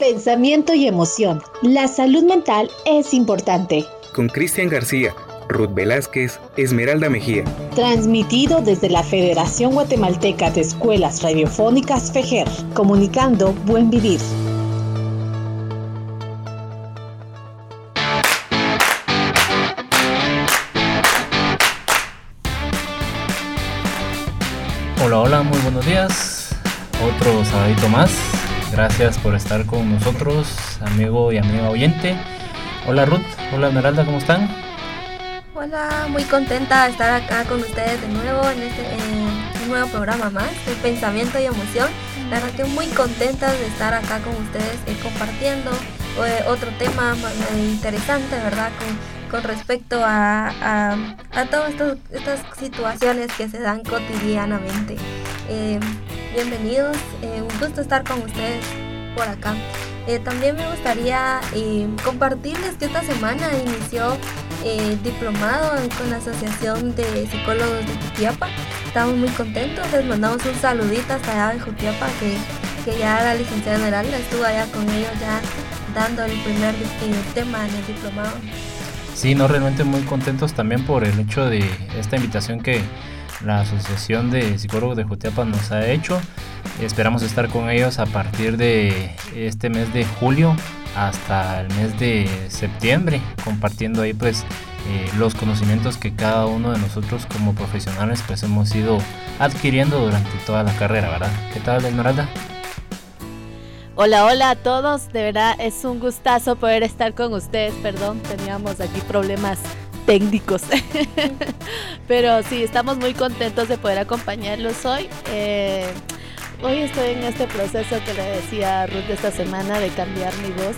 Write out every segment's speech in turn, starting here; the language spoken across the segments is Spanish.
Pensamiento y emoción. La salud mental es importante. Con Cristian García, Ruth Velázquez, Esmeralda Mejía. Transmitido desde la Federación Guatemalteca de Escuelas Radiofónicas FEJER, comunicando Buen Vivir. Hola, hola, muy buenos días. Otro sabadito más. Gracias por estar con nosotros, amigo y amiga oyente. Hola Ruth, hola Esmeralda, ¿cómo están? Hola, muy contenta de estar acá con ustedes de nuevo en este nuevo programa más de Pensamiento y Emoción. La verdad que muy contenta de estar acá con ustedes eh, compartiendo eh, otro tema interesante, ¿verdad? Con, respecto a, a, todas estas situaciones que se dan cotidianamente. Eh, bienvenidos, un gusto estar con ustedes por acá. también me gustaría compartirles que esta semana inició eh, diplomado con la Asociación de Psicólogos de Jutiapa. Estamos muy contentos, les mandamos un saludito hasta allá de Jutiapa, que, que ya la licenciada general estuvo allá con ellos ya dando el primer eh, tema en el diplomado. Sí, no, realmente muy contentos también por el hecho de esta invitación que la Asociación de Psicólogos de Jutiapa nos ha hecho. Esperamos estar con ellos a partir de este mes de julio hasta el mes de septiembre, compartiendo ahí pues eh, los conocimientos que cada uno de nosotros como profesionales pues hemos ido adquiriendo durante toda la carrera, ¿verdad? ¿Qué tal, Esmeralda? Hola, hola a todos, de verdad es un gustazo poder estar con ustedes, perdón, teníamos aquí problemas técnicos. Pero sí, estamos muy contentos de poder acompañarlos hoy. Eh, hoy estoy en este proceso que le decía a Ruth esta semana de cambiar mi voz,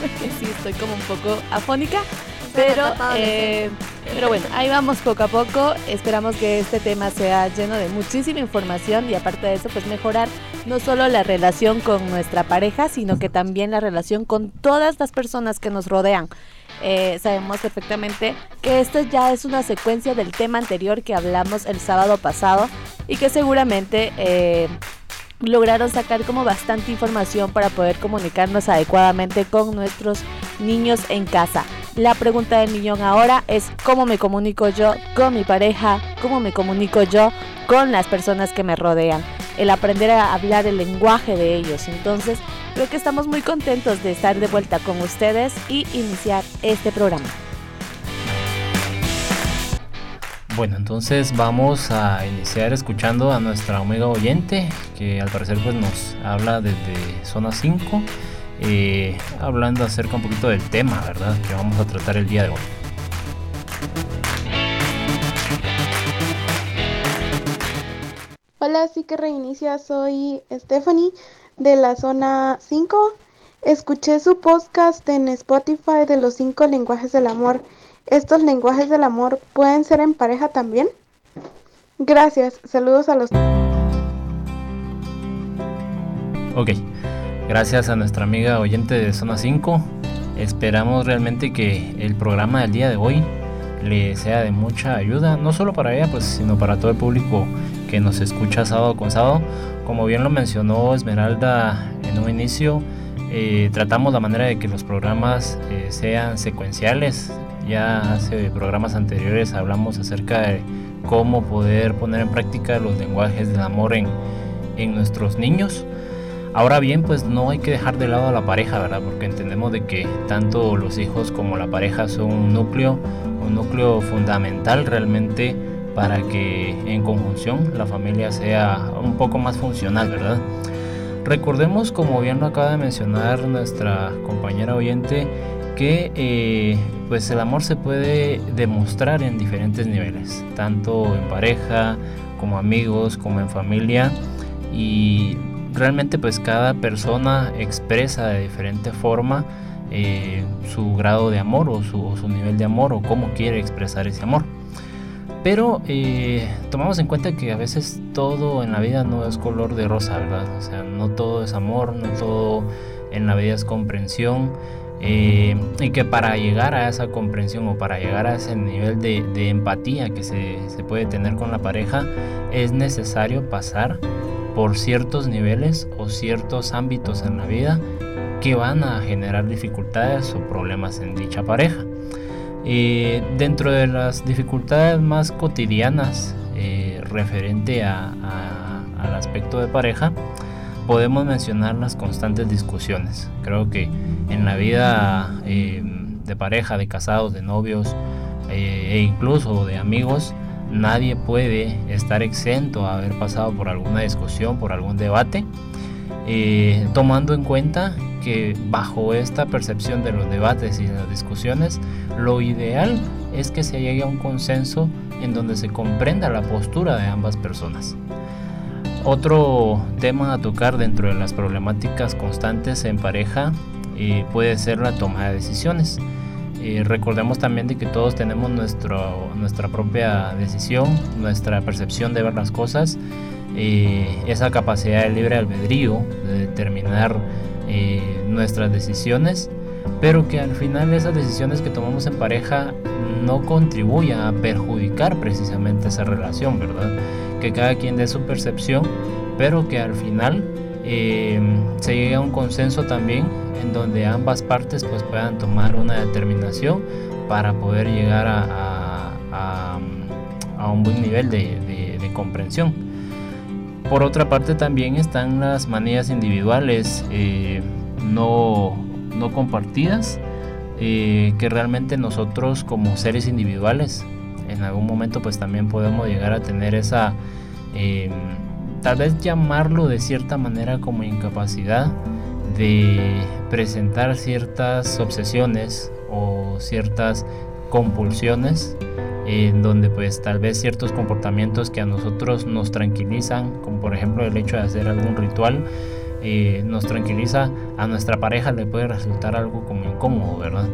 porque sí estoy como un poco afónica, pero, eh, pero bueno, ahí vamos poco a poco. Esperamos que este tema sea lleno de muchísima información y aparte de eso, pues mejorar no solo la relación con nuestra pareja, sino que también la relación con todas las personas que nos rodean. Eh, sabemos perfectamente que esto ya es una secuencia del tema anterior que hablamos el sábado pasado y que seguramente eh, lograron sacar como bastante información para poder comunicarnos adecuadamente con nuestros niños en casa. La pregunta del millón ahora es cómo me comunico yo con mi pareja, cómo me comunico yo con las personas que me rodean, el aprender a hablar el lenguaje de ellos. Entonces, creo que estamos muy contentos de estar de vuelta con ustedes y iniciar este programa. Bueno, entonces vamos a iniciar escuchando a nuestra amiga oyente que al parecer pues nos habla desde zona 5 eh, hablando acerca un poquito del tema, ¿verdad? Que vamos a tratar el día de hoy. Hola, sí que reinicia, soy Stephanie de la zona 5. Escuché su podcast en Spotify de los 5 lenguajes del amor. ¿Estos lenguajes del amor pueden ser en pareja también? Gracias, saludos a los... Ok, Gracias a nuestra amiga oyente de Zona 5. Esperamos realmente que el programa del día de hoy le sea de mucha ayuda, no solo para ella, pues, sino para todo el público que nos escucha sábado con sábado. Como bien lo mencionó Esmeralda en un inicio, eh, tratamos la manera de que los programas eh, sean secuenciales. Ya hace programas anteriores hablamos acerca de cómo poder poner en práctica los lenguajes del amor en, en nuestros niños. Ahora bien, pues no hay que dejar de lado a la pareja, ¿verdad? Porque entendemos de que tanto los hijos como la pareja son un núcleo, un núcleo fundamental realmente para que en conjunción la familia sea un poco más funcional, ¿verdad? Recordemos, como bien lo acaba de mencionar nuestra compañera oyente, que eh, pues el amor se puede demostrar en diferentes niveles, tanto en pareja, como amigos, como en familia. Y realmente pues cada persona expresa de diferente forma eh, su grado de amor o su, nivel de amor o cómo quiere expresar ese amor. Pero eh, tomamos en cuenta que a veces todo en la vida no es color de rosa, ¿verdad? O sea, no todo es amor, no todo en la vida es comprensión. Eh, y que para llegar a esa comprensión o para llegar a ese nivel de, empatía que se, se, puede tener con la pareja, es necesario pasar por ciertos niveles o ciertos ámbitos en la vida que van a generar dificultades o problemas en dicha pareja. Eh, dentro de las dificultades más cotidianas eh, referente al aspecto de pareja, podemos mencionar las constantes discusiones. Creo que en la vida eh, de pareja, de casados, de novios e incluso de amigos, nadie puede estar exento a haber pasado por alguna discusión, por algún debate, tomando en cuenta bajo esta percepción de los debates y las discusiones, lo ideal es que se llegue a un consenso en donde se comprenda la postura de ambas personas. Otro tema a tocar dentro de las problemáticas constantes en pareja eh, puede ser la toma de decisiones. Eh, recordemos también de que todos tenemos nuestro, nuestra propia decisión, nuestra percepción de ver las cosas, eh, esa capacidad de libre albedrío, de determinar eh, nuestras decisiones, pero que al final esas decisiones que tomamos en pareja no contribuyan a perjudicar precisamente esa relación, ¿verdad? Que cada quien dé su percepción, pero que al final eh, se llegue a un consenso también en donde ambas partes pues puedan tomar una determinación para poder llegar a, a, un buen nivel de, de comprensión. Por otra parte también están las manías individuales eh, no, compartidas, eh, que realmente nosotros como seres individuales en algún momento pues también podemos llegar a tener esa, em, tal vez llamarlo de cierta manera como incapacidad de presentar ciertas obsesiones o ciertas compulsiones en donde pues tal vez ciertos comportamientos que a nosotros nos tranquilizan, como por ejemplo el hecho de hacer algún ritual, eh, nos tranquiliza, a nuestra pareja le puede resultar algo como incómodo, ¿verdad?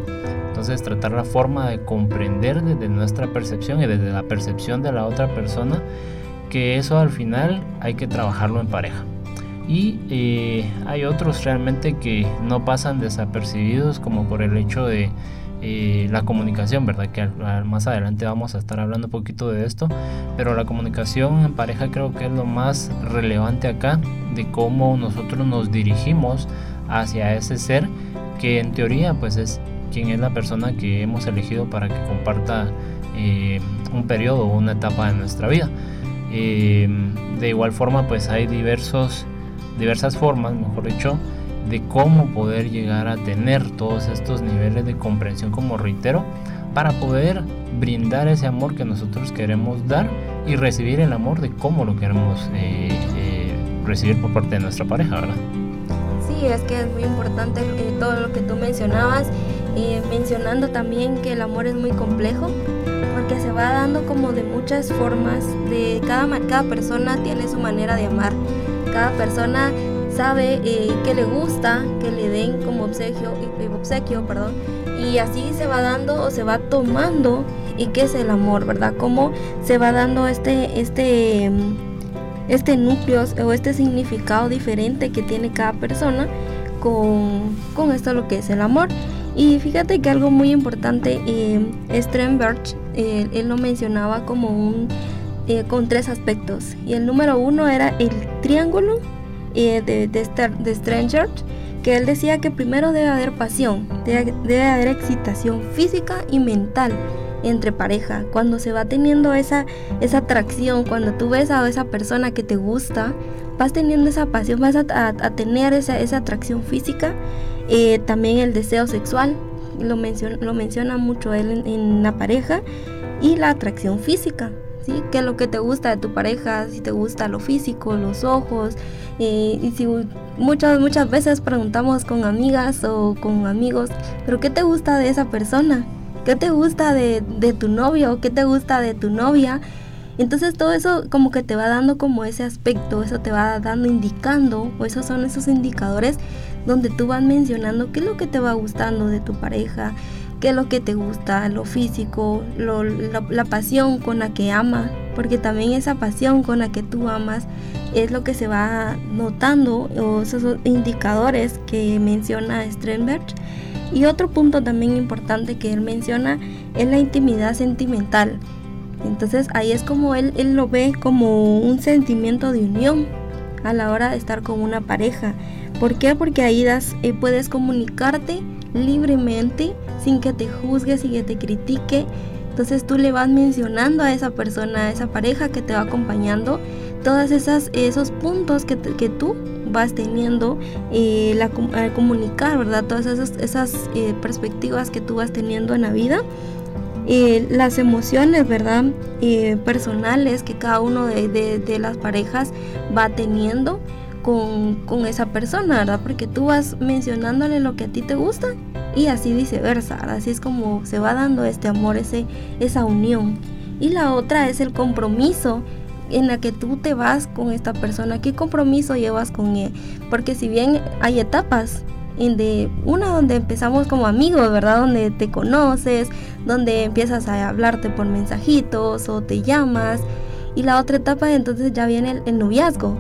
Entonces tratar la forma de comprender desde nuestra percepción y desde la percepción de la otra persona, que eso al final hay que trabajarlo en pareja. Y eh, hay otros realmente que no pasan desapercibidos como por el hecho de eh, la comunicación, ¿verdad? Que más adelante vamos a estar hablando un poquito de esto, pero la comunicación en pareja creo que es lo más relevante acá, de cómo nosotros nos dirigimos hacia ese ser que en teoría pues es quien es la persona que hemos elegido para que comparta eh, un periodo o una etapa de nuestra vida. Eh, de igual forma pues hay diversos, diversas formas, mejor dicho, de cómo poder llegar a tener todos estos niveles de comprensión, como reitero, para poder brindar ese amor que nosotros queremos dar y recibir el amor de cómo lo queremos eh, eh, recibir por parte de nuestra pareja, ¿verdad? Sí, es que es muy importante eh, todo lo que tú mencionabas, mencionando también que el amor es muy complejo, porque se va dando como de muchas formas, de cada, cada persona tiene su manera de amar, cada persona sabe eh, que le gusta que le den como obsequio, eh, obsequio, perdón, y así se va dando o se va tomando y qué es el amor, ¿verdad? Cómo se va dando este, este, este núcleo o este significado diferente que tiene cada persona con, con esto lo que es el amor. Y fíjate que algo muy importante, eh, Strenberg, eh, él lo mencionaba como un, con tres aspectos. Y el número uno era el triángulo de, de, Stranger, que él decía que primero debe haber pasión, debe, haber excitación física y mental entre pareja. Cuando se va teniendo esa, esa atracción, cuando tú ves a esa persona que te gusta, vas teniendo esa pasión, vas a, tener esa, esa, atracción física, eh, también el deseo sexual, lo menciona, lo menciona mucho él en, en la pareja, y la atracción física. ¿Sí? ¿Qué es lo que te gusta de tu pareja? Si te gusta lo físico, los ojos. Eh, y si muchas, muchas veces preguntamos con amigas o con amigos, ¿pero qué te gusta de esa persona? ¿Qué te gusta de, de tu novio? ¿Qué te gusta de tu novia? Entonces todo eso como que te va dando como ese aspecto, eso te va dando indicando, o esos son esos indicadores donde tú vas mencionando qué es lo que te va gustando de tu pareja, qué es lo que te gusta, lo físico, la, pasión con la que ama, porque también esa pasión con la que tú amas es lo que se va notando, o esos indicadores que menciona Strenberg. Y otro punto también importante que él menciona es la intimidad sentimental. Entonces ahí es como él, él lo ve como un sentimiento de unión a la hora de estar con una pareja ¿Por qué? Porque ahí das, eh, puedes comunicarte libremente sin que te juzgue, sin que te critique. Entonces tú le vas mencionando a esa persona, a esa pareja que te va acompañando, todas esas esos puntos que, que tú vas teniendo eh, la, al comunicar, ¿verdad? Todas esas, esas eh, perspectivas que tú vas teniendo en la vida. Eh, las emociones, ¿verdad? personales que cada uno de, de, las parejas va teniendo con, con, esa persona, ¿verdad? Porque tú vas mencionándole lo que a ti te gusta y así viceversa, Así es como se va dando este amor, ese, esa unión. Y la otra es el compromiso en la que tú te vas con esta persona, qué compromiso llevas con él, porque si bien hay etapas, en de una donde empezamos como amigos, ¿verdad? Donde te conoces, donde empiezas a hablarte por mensajitos o te llamas, y la otra etapa entonces ya viene el, noviazgo,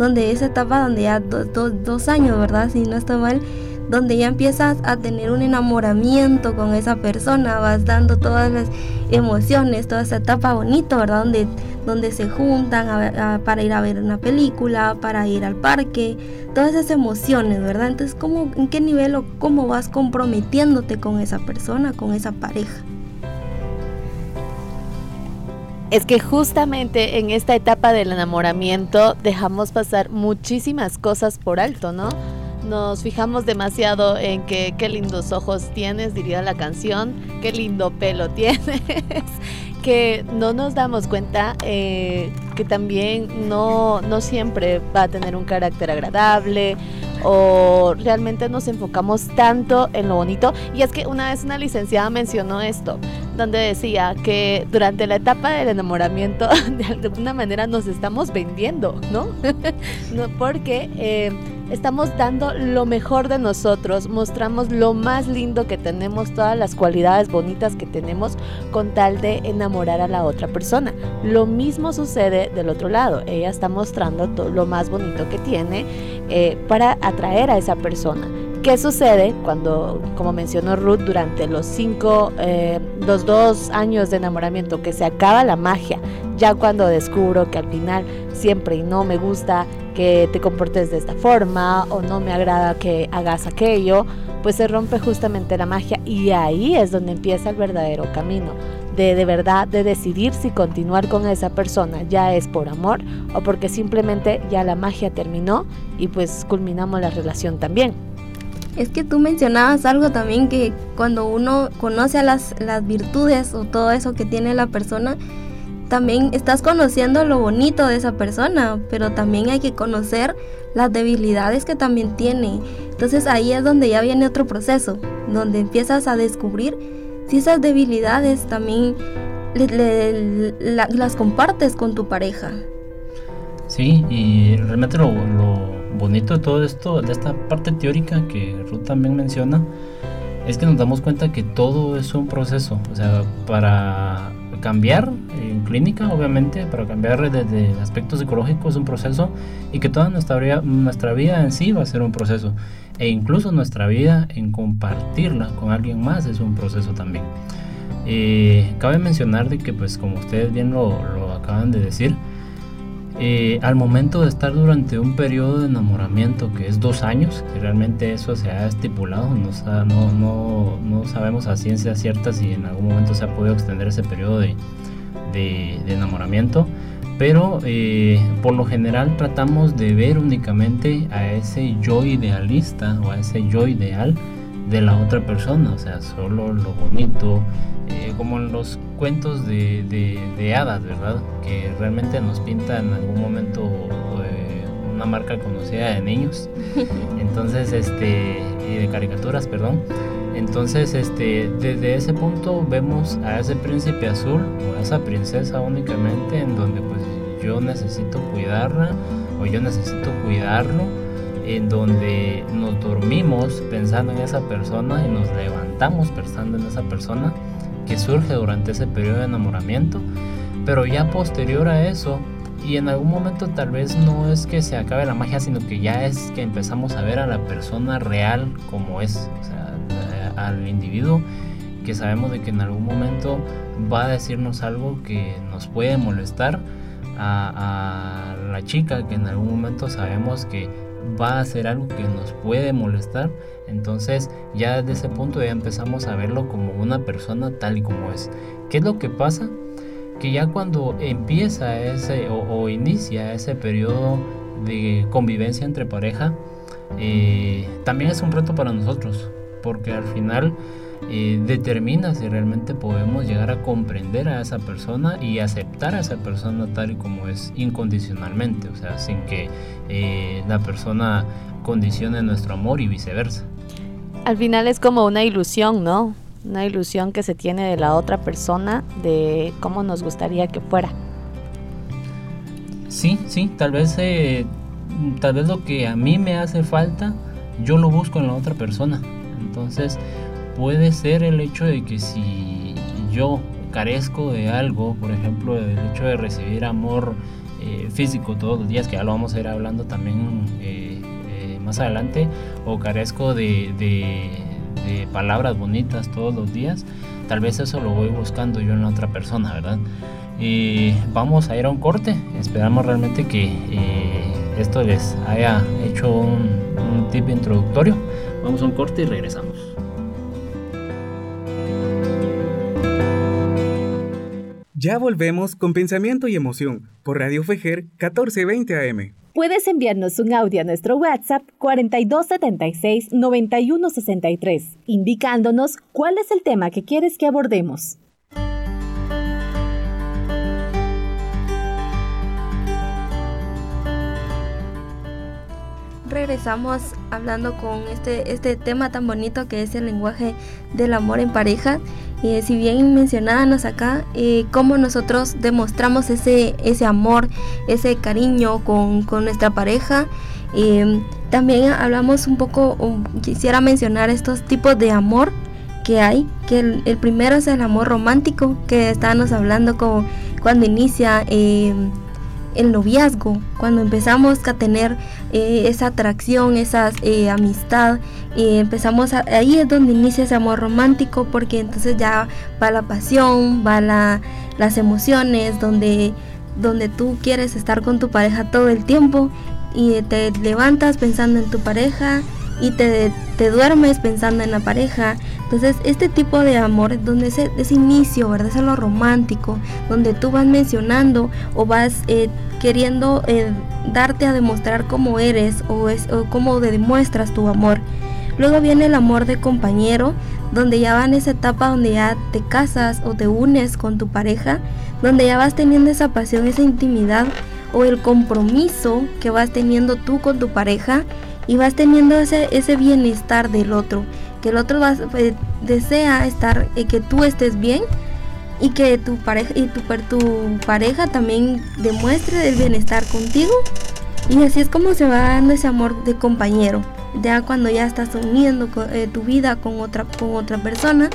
donde esa etapa donde ya dos años, ¿verdad? Si no está mal, donde ya empiezas a tener un enamoramiento con esa persona, vas dando todas las emociones, toda esa etapa bonita, ¿verdad? Donde, donde se juntan para ir a ver una película, para ir al parque, todas esas emociones, ¿verdad? Entonces, ¿cómo, ¿en qué nivel o cómo vas comprometiéndote con esa persona, con esa pareja? Es que justamente en esta etapa del enamoramiento dejamos pasar muchísimas cosas por alto, ¿no? nos fijamos demasiado en que qué lindos ojos tienes, diría la canción, qué lindo pelo tienes, que no nos damos cuenta eh, que también no, no siempre va a tener un carácter agradable o realmente nos enfocamos tanto en lo bonito. Y es que una vez una licenciada mencionó esto, donde decía que durante la etapa del enamoramiento de alguna manera nos estamos vendiendo, ¿no? no porque... Eh, estamos dando lo mejor de nosotros, mostramos lo más lindo que tenemos, todas las cualidades bonitas que tenemos con tal de enamorar a la otra persona. Lo mismo sucede del otro lado, ella está mostrando todo lo más bonito que tiene eh, para atraer a esa persona. ¿Qué sucede cuando, como mencionó Ruth, durante los cinco, eh, los dos años de enamoramiento, que se acaba la magia, ya cuando descubro que al final siempre y no me gusta que te comportes de esta forma o no me agrada que hagas aquello, pues se rompe justamente la magia y ahí es donde empieza el verdadero camino. De, de verdad de decidir si continuar con esa persona ya es por amor o porque simplemente ya la magia terminó y pues culminamos la relación también. Es que tú mencionabas algo también que cuando uno conoce a las, las virtudes o todo eso que tiene la persona, también estás conociendo lo bonito de esa persona, pero también hay que conocer las debilidades que también tiene. Entonces ahí es donde ya viene otro proceso, donde empiezas a descubrir si esas debilidades también las compartes con tu pareja. Sí, y realmente lo, lo bonito de todo esto, de esta parte teórica que Ruth también menciona, es que nos damos cuenta que todo es un proceso. O sea, para cambiar en clínica, obviamente, para cambiar desde el aspecto psicológico es un proceso y que toda nuestra vida, nuestra vida en sí va a ser un proceso. E incluso nuestra vida en compartirla con alguien más es un proceso también. Eh, cabe mencionar de que, pues, como ustedes bien lo, lo acaban de decir, eh, al momento de estar durante un periodo de enamoramiento que es dos años, que realmente eso se ha estipulado, no, no, no, sabemos a ciencia cierta si en algún momento se ha podido extender ese periodo de, enamoramiento, pero eh, por lo general tratamos de ver únicamente a ese yo idealista o a ese yo ideal de la otra persona, o sea, solo lo bonito, eh, como en los cuentos de, de, hadas, ¿verdad? Que realmente nos pinta en algún momento eh, una marca conocida de niños, entonces, este, y de caricaturas, perdón. Entonces, este, desde ese punto vemos a ese príncipe azul o a esa princesa únicamente en donde pues yo necesito cuidarla o yo necesito cuidarlo en donde nos dormimos pensando en esa persona y nos levantamos pensando en esa persona que surge durante ese periodo de enamoramiento, pero ya posterior a eso y en algún momento tal vez no es que se acabe la magia, sino que ya es que empezamos a ver a la persona real como es, al individuo que sabemos de que en algún momento va a decirnos algo que nos puede molestar a, a la chica que en algún momento sabemos que va a ser algo que nos puede molestar, entonces ya desde ese punto ya empezamos a verlo como una persona tal y como es. ¿Qué es lo que pasa? Que ya cuando empieza ese o, inicia ese periodo de convivencia entre pareja, eh, también es un reto para nosotros, porque al final eh, determina si realmente podemos llegar a comprender a esa persona y aceptar a esa persona tal y como es incondicionalmente, o sea, sin que eh, la persona condicione nuestro amor y viceversa. Al final es como una ilusión, ¿no? Una ilusión que se tiene de la otra persona de cómo nos gustaría que fuera. Sí, sí, tal vez, eh, tal vez lo que a mí me hace falta, yo lo busco en la otra persona. Entonces, puede ser el hecho de que si yo carezco de algo, por ejemplo, el hecho de recibir amor eh, físico todos los días, que ya lo vamos a ir hablando también eh, eh, más adelante, o carezco de, palabras bonitas todos los días, tal vez eso lo voy buscando yo en otra persona, ¿verdad? vamos a ir a un corte, esperamos realmente que esto les haya hecho un tip introductorio. Vamos a un corte y regresamos. Ya volvemos con Pensamiento y Emoción por Radio Fejer 1420 AM. Puedes enviarnos un audio a nuestro WhatsApp 4276-9163, indicándonos cuál es el tema que quieres que abordemos. Regresamos hablando con este, este tema tan bonito que es el lenguaje del amor en pareja. Y si bien mencionábamos acá eh, cómo nosotros demostramos ese, ese amor, ese cariño con, nuestra pareja. Eh, también hablamos un poco, quisiera mencionar estos tipos de amor que hay, que el, primero es el amor romántico, que estábamos hablando como cuando inicia eh, el noviazgo, cuando empezamos a tener eh, esa atracción, esa eh, amistad, y empezamos ahí es donde inicia ese amor romántico, porque entonces ya va la pasión, va la, las emociones, donde, donde tú quieres estar con tu pareja todo el tiempo y te levantas pensando en tu pareja y te, te duermes pensando en la pareja. Entonces, este tipo de amor, donde ese, ese inicio, ¿verdad? Es lo romántico, donde tú vas mencionando o vas eh, queriendo eh, darte a demostrar cómo eres o, es, o cómo demuestras tu amor. Luego viene el amor de compañero, donde ya va en esa etapa donde ya te casas o te unes con tu pareja, donde ya vas teniendo esa pasión, esa intimidad o el compromiso que vas teniendo tú con tu pareja y vas teniendo ese bienestar del otro, que el otro eh, desea estar, eh, que tú estés bien y que tu pareja y tu, tu pareja también demuestre el bienestar contigo. Y así es como se va dando ese amor de compañero. Ya cuando ya estás uniendo eh, tu vida con otra con otra persona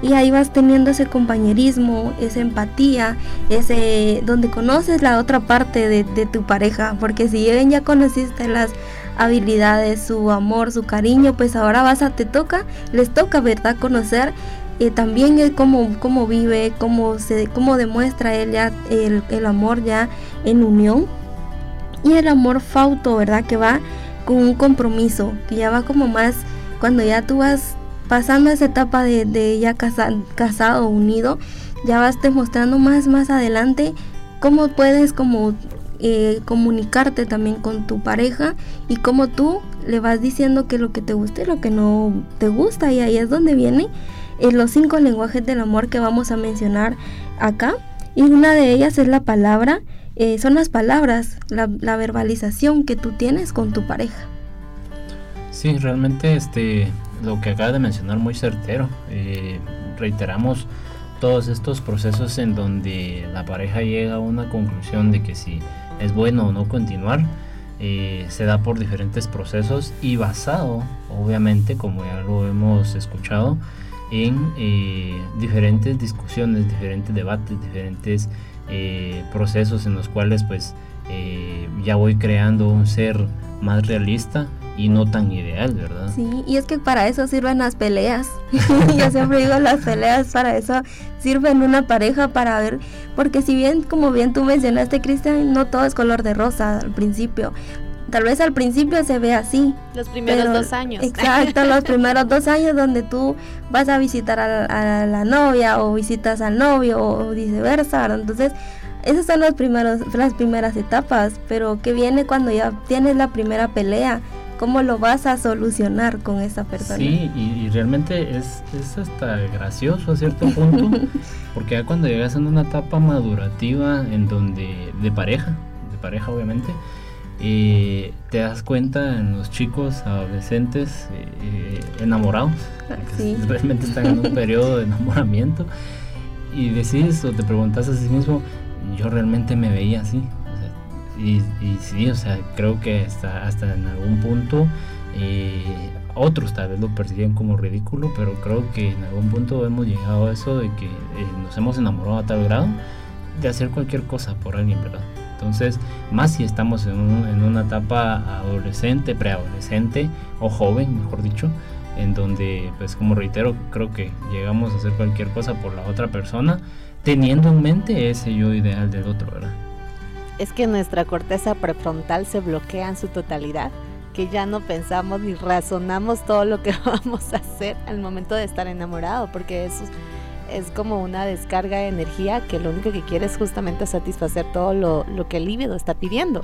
y ahí vas teniendo ese compañerismo esa empatía ese donde conoces la otra parte de, de tu pareja. Porque si bien ya conociste las habilidades, su amor, su cariño, pues ahora vas a, te toca, les toca, ¿verdad? Conocer eh, también el cómo, cómo vive, cómo, se, cómo demuestra él ya el, el amor ya en unión. Y el amor fauto, ¿verdad? Que va con un compromiso, que ya va como más cuando ya tú vas pasando esa etapa de, de ya casado, unido, ya vas demostrando más, más adelante cómo puedes como eh, comunicarte también con tu pareja y cómo tú le vas diciendo que lo que te gusta y lo que no te gusta. Y ahí es donde vienen eh, los cinco lenguajes del amor que vamos a mencionar acá. Y una de ellas es la palabra eh, son las palabras la, verbalización que tú tienes con tu pareja. Sí realmente este lo que acaba de mencionar muy certero reiteramos todos estos procesos en donde la pareja llega a una conclusión de que si es bueno o no continuar, eh, se da por diferentes procesos y basado, obviamente, como ya lo hemos escuchado, en eh, diferentes discusiones, diferentes debates, diferentes eh, procesos en los cuales pues ya voy creando un ser más realista y no tan ideal, ¿verdad? Sí, y es que para eso sirven las peleas. Yo siempre digo las peleas para eso sirven una pareja para ver, porque si bien como bien tú mencionaste, Cristian, no todo es color de rosa al principio. tal vez al principio se ve así. Los primeros dos años. Exacto, los primeros dos años donde tú vas a visitar a, la novia o visitas al novio o viceversa. Entonces, esas son los primeros, las primeras etapas, pero ¿qué viene cuando ya tienes la primera pelea? ¿Cómo lo vas a solucionar con esa persona? Sí, y, realmente es, es, hasta gracioso a cierto punto, porque ya cuando llegas a una etapa madurativa en donde, de pareja, de pareja obviamente, eh, te das cuenta en los chicos adolescentes eh, enamorados, que realmente están en un periodo de enamoramiento, y decides o te preguntas a sí mismo, yo realmente me veía así. Y, sí, o sea, creo que hasta, hasta en algún punto eh, otros tal vez lo percibían como ridículo, pero creo que en algún punto hemos llegado a eso de que eh, nos hemos enamorado a tal grado de hacer cualquier cosa por alguien, ¿verdad? Entonces, más si estamos en, en una etapa adolescente, preadolescente o joven, mejor dicho, en donde, pues como reitero, creo que llegamos a hacer cualquier cosa por la otra persona teniendo en mente ese yo ideal del otro, ¿verdad? Es que nuestra corteza prefrontal se bloquea en su totalidad, que ya no pensamos ni razonamos todo lo que vamos a hacer al momento de estar enamorado, porque eso es como una descarga de energía que lo único que quiere es justamente satisfacer todo lo, lo que el líbido está pidiendo.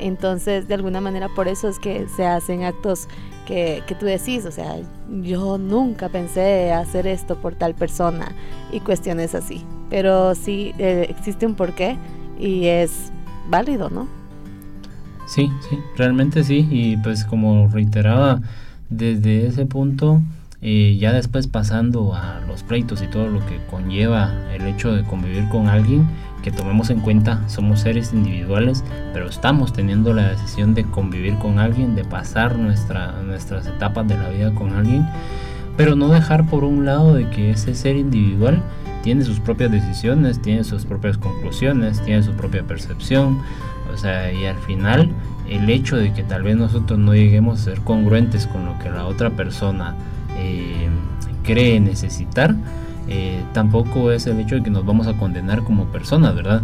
Entonces, de alguna manera, por eso es que se hacen actos que, que, tú decís, o sea, yo nunca pensé hacer esto por tal persona y cuestiones así. Pero sí eh, existe un porqué y es válido, ¿no? Sí, sí, realmente sí. Y pues como reiteraba, desde ese punto, eh, ya después pasando a los pleitos y todo lo que conlleva el hecho de convivir con alguien, que tomemos en cuenta, somos seres individuales, pero estamos teniendo la decisión de convivir con alguien, de pasar nuestra, nuestras etapas de la vida con alguien, pero no dejar por un lado de que ese ser individual tiene sus propias decisiones, tiene sus propias conclusiones, tiene su propia percepción, o sea, y al final el hecho de que tal vez nosotros no lleguemos a ser congruentes con lo que la otra persona eh, cree necesitar, eh, tampoco es el hecho de que nos vamos a condenar como personas, ¿verdad?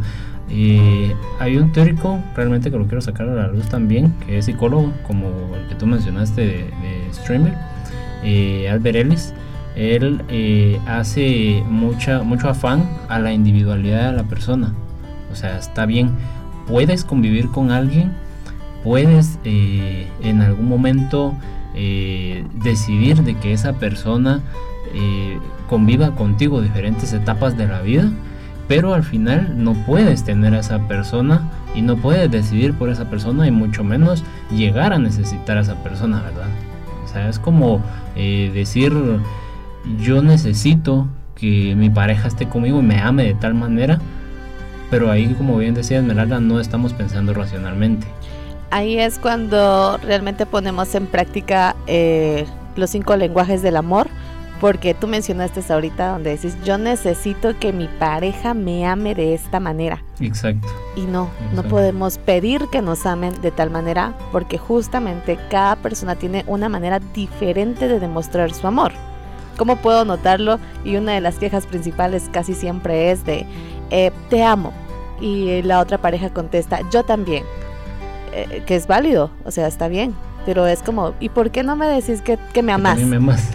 Eh, hay un teórico realmente que lo quiero sacar a la luz también, que es psicólogo, como el que tú mencionaste de, de Streamer, Albert Ellis. Él hace mucha, mucho afán a la individualidad de la persona. O sea, está bien, puedes convivir con alguien, puedes en algún momento decidir de que esa persona conviva contigo diferentes etapas de la vida, pero al final no puedes tener a esa persona y no puedes decidir por esa persona y mucho menos llegar a necesitar a esa persona, ¿verdad? O sea, es como eh, decir, yo necesito que mi pareja esté conmigo y me ame de tal manera, pero ahí, como bien decía Esmeralda, no estamos pensando racionalmente. Ahí es cuando realmente ponemos en práctica eh, los cinco lenguajes del amor porque tú mencionaste ahorita donde decís, yo necesito que mi pareja me ame de esta manera. Exacto. Y no, no podemos pedir que nos amen de tal manera porque justamente cada persona tiene una manera diferente de demostrar su amor. ¿Cómo puedo notarlo? Y una de las quejas principales casi siempre es de, eh, te amo. Y la otra pareja contesta, yo también. Eh, que es válido, o sea, está bien pero es como, ¿y por qué no me decís que, que me amas.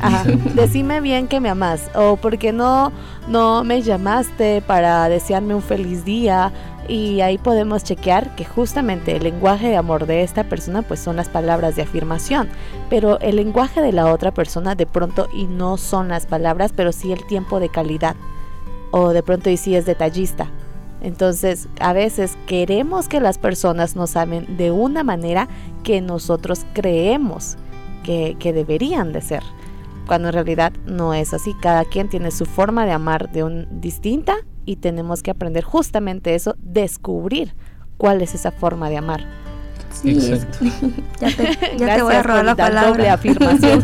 Ajá, decime bien que me amas. O ¿por qué no, no me llamaste para desearme un feliz día? Y ahí podemos chequear que justamente el lenguaje de amor de esta persona pues son las palabras de afirmación. Pero el lenguaje de la otra persona de pronto y no son las palabras, pero sí el tiempo de calidad. O de pronto y sí es detallista entonces, a veces queremos que las personas nos amen de una manera que nosotros creemos que, deberían de ser, cuando en realidad no es así. Cada quien tiene su forma de amar de un distinta y tenemos que aprender justamente eso, descubrir cuál es esa forma de amar. Sí, ya te, ya te voy a robar la palabra. Doble afirmación.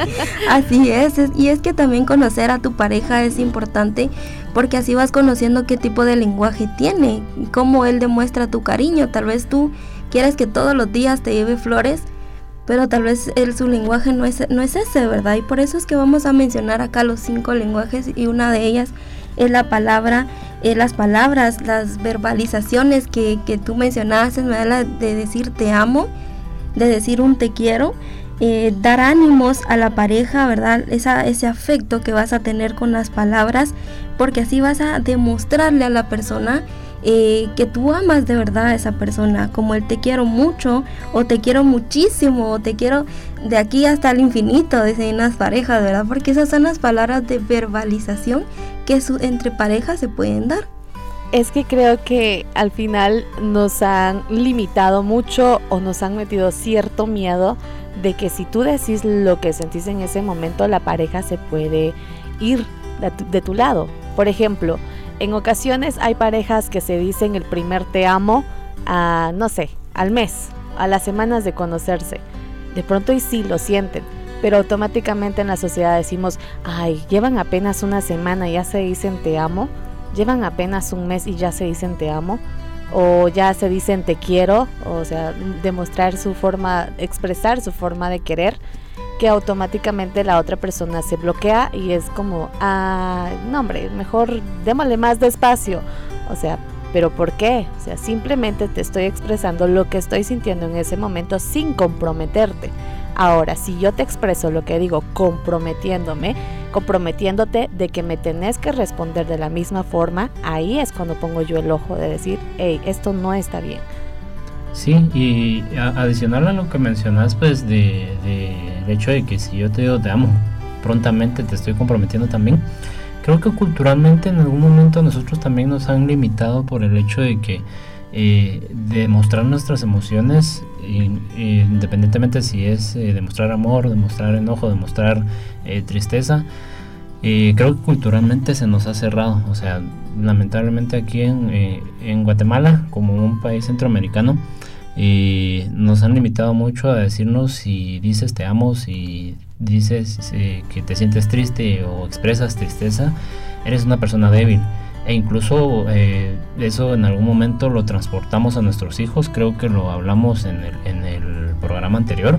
así es, y es que también conocer a tu pareja es importante porque así vas conociendo qué tipo de lenguaje tiene cómo él demuestra tu cariño. Tal vez tú quieres que todos los días te lleve flores, pero tal vez él su lenguaje no es, no es ese, ¿verdad? Y por eso es que vamos a mencionar acá los cinco lenguajes y una de ellas es la palabra eh, las palabras, las verbalizaciones que, que tú mencionabas, de decir te amo, de decir un te quiero, eh, dar ánimos a la pareja, ¿verdad? Esa, ese afecto que vas a tener con las palabras, porque así vas a demostrarle a la persona que tú amas de verdad a esa persona, como el te quiero mucho, o te quiero muchísimo, o te quiero de aquí hasta el infinito, dicen las parejas, ¿verdad? Porque esas son las palabras de verbalización que entre parejas se pueden dar. Es que creo que al final nos han limitado mucho o nos han metido cierto miedo de que si tú decís lo que sentís en ese momento, la pareja se puede ir de tu, lado. Por ejemplo, en ocasiones hay parejas que se dicen el primer te amo a, no sé, al mes, a las semanas de conocerse. De pronto y sí lo sienten, pero automáticamente en la sociedad decimos, ay, llevan apenas una semana y ya se dicen te amo llevan apenas un mes y ya se dicen te amo o ya se dicen te quiero, o sea, demostrar su forma, expresar su forma de querer, que automáticamente la otra persona se bloquea y es como, ah, no hombre, mejor démosle más despacio, o sea, pero ¿por qué? O sea, simplemente te estoy expresando lo que estoy sintiendo en ese momento sin comprometerte. Ahora, si yo te expreso lo que digo comprometiéndome, comprometiéndote de que me tenés que responder de la misma forma, ahí es cuando pongo yo el ojo de decir, hey, esto no está bien. Sí, y adicional a lo que mencionas, pues, de, de, hecho de que si yo te digo te amo, prontamente te estoy comprometiendo también, creo que culturalmente en algún momento nosotros también nos han limitado por el hecho de que eh, demostrar nuestras emociones, independientemente si es eh, demostrar amor, demostrar enojo, demostrar eh, tristeza, creo que culturalmente se nos ha cerrado. O sea, lamentablemente aquí en, Guatemala, como un país centroamericano, nos han limitado mucho a decirnos si dices te amo, si dices que te sientes triste o expresas tristeza, eres una persona débil e incluso eh, eso en algún momento lo transportamos a nuestros hijos, creo que lo hablamos en el, en el programa anterior,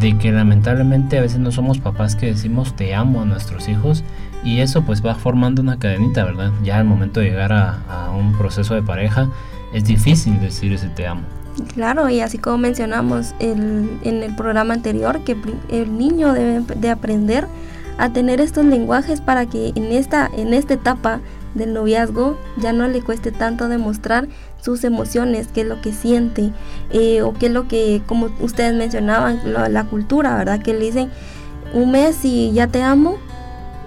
de que lamentablemente a veces no somos papás que decimos te amo a nuestros hijos y eso pues va formando una cadenita, ¿verdad? Ya al momento de llegar a, a un proceso de pareja es difícil decir ese te amo. Claro, y así como mencionamos el, en el programa anterior, que el niño debe de aprender a tener estos lenguajes para que en esta, en esta etapa del noviazgo ya no le cueste tanto demostrar sus emociones, qué es lo que siente eh, o qué es lo que, como ustedes mencionaban, la cultura, ¿verdad? Que le dicen un mes y ya te amo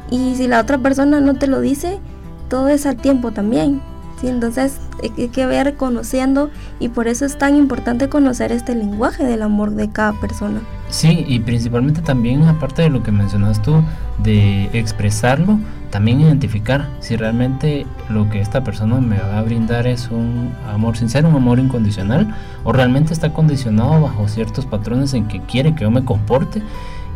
y si la otra persona no te lo dice, todo es al tiempo también. ¿Sí? Entonces hay que ver conociendo y por eso es tan importante conocer este lenguaje del amor de cada persona. Sí, y principalmente también, aparte de lo que mencionas tú, de expresarlo, también identificar si realmente lo que esta persona me va a brindar es un amor sincero, un amor incondicional, o realmente está condicionado bajo ciertos patrones en que quiere que yo me comporte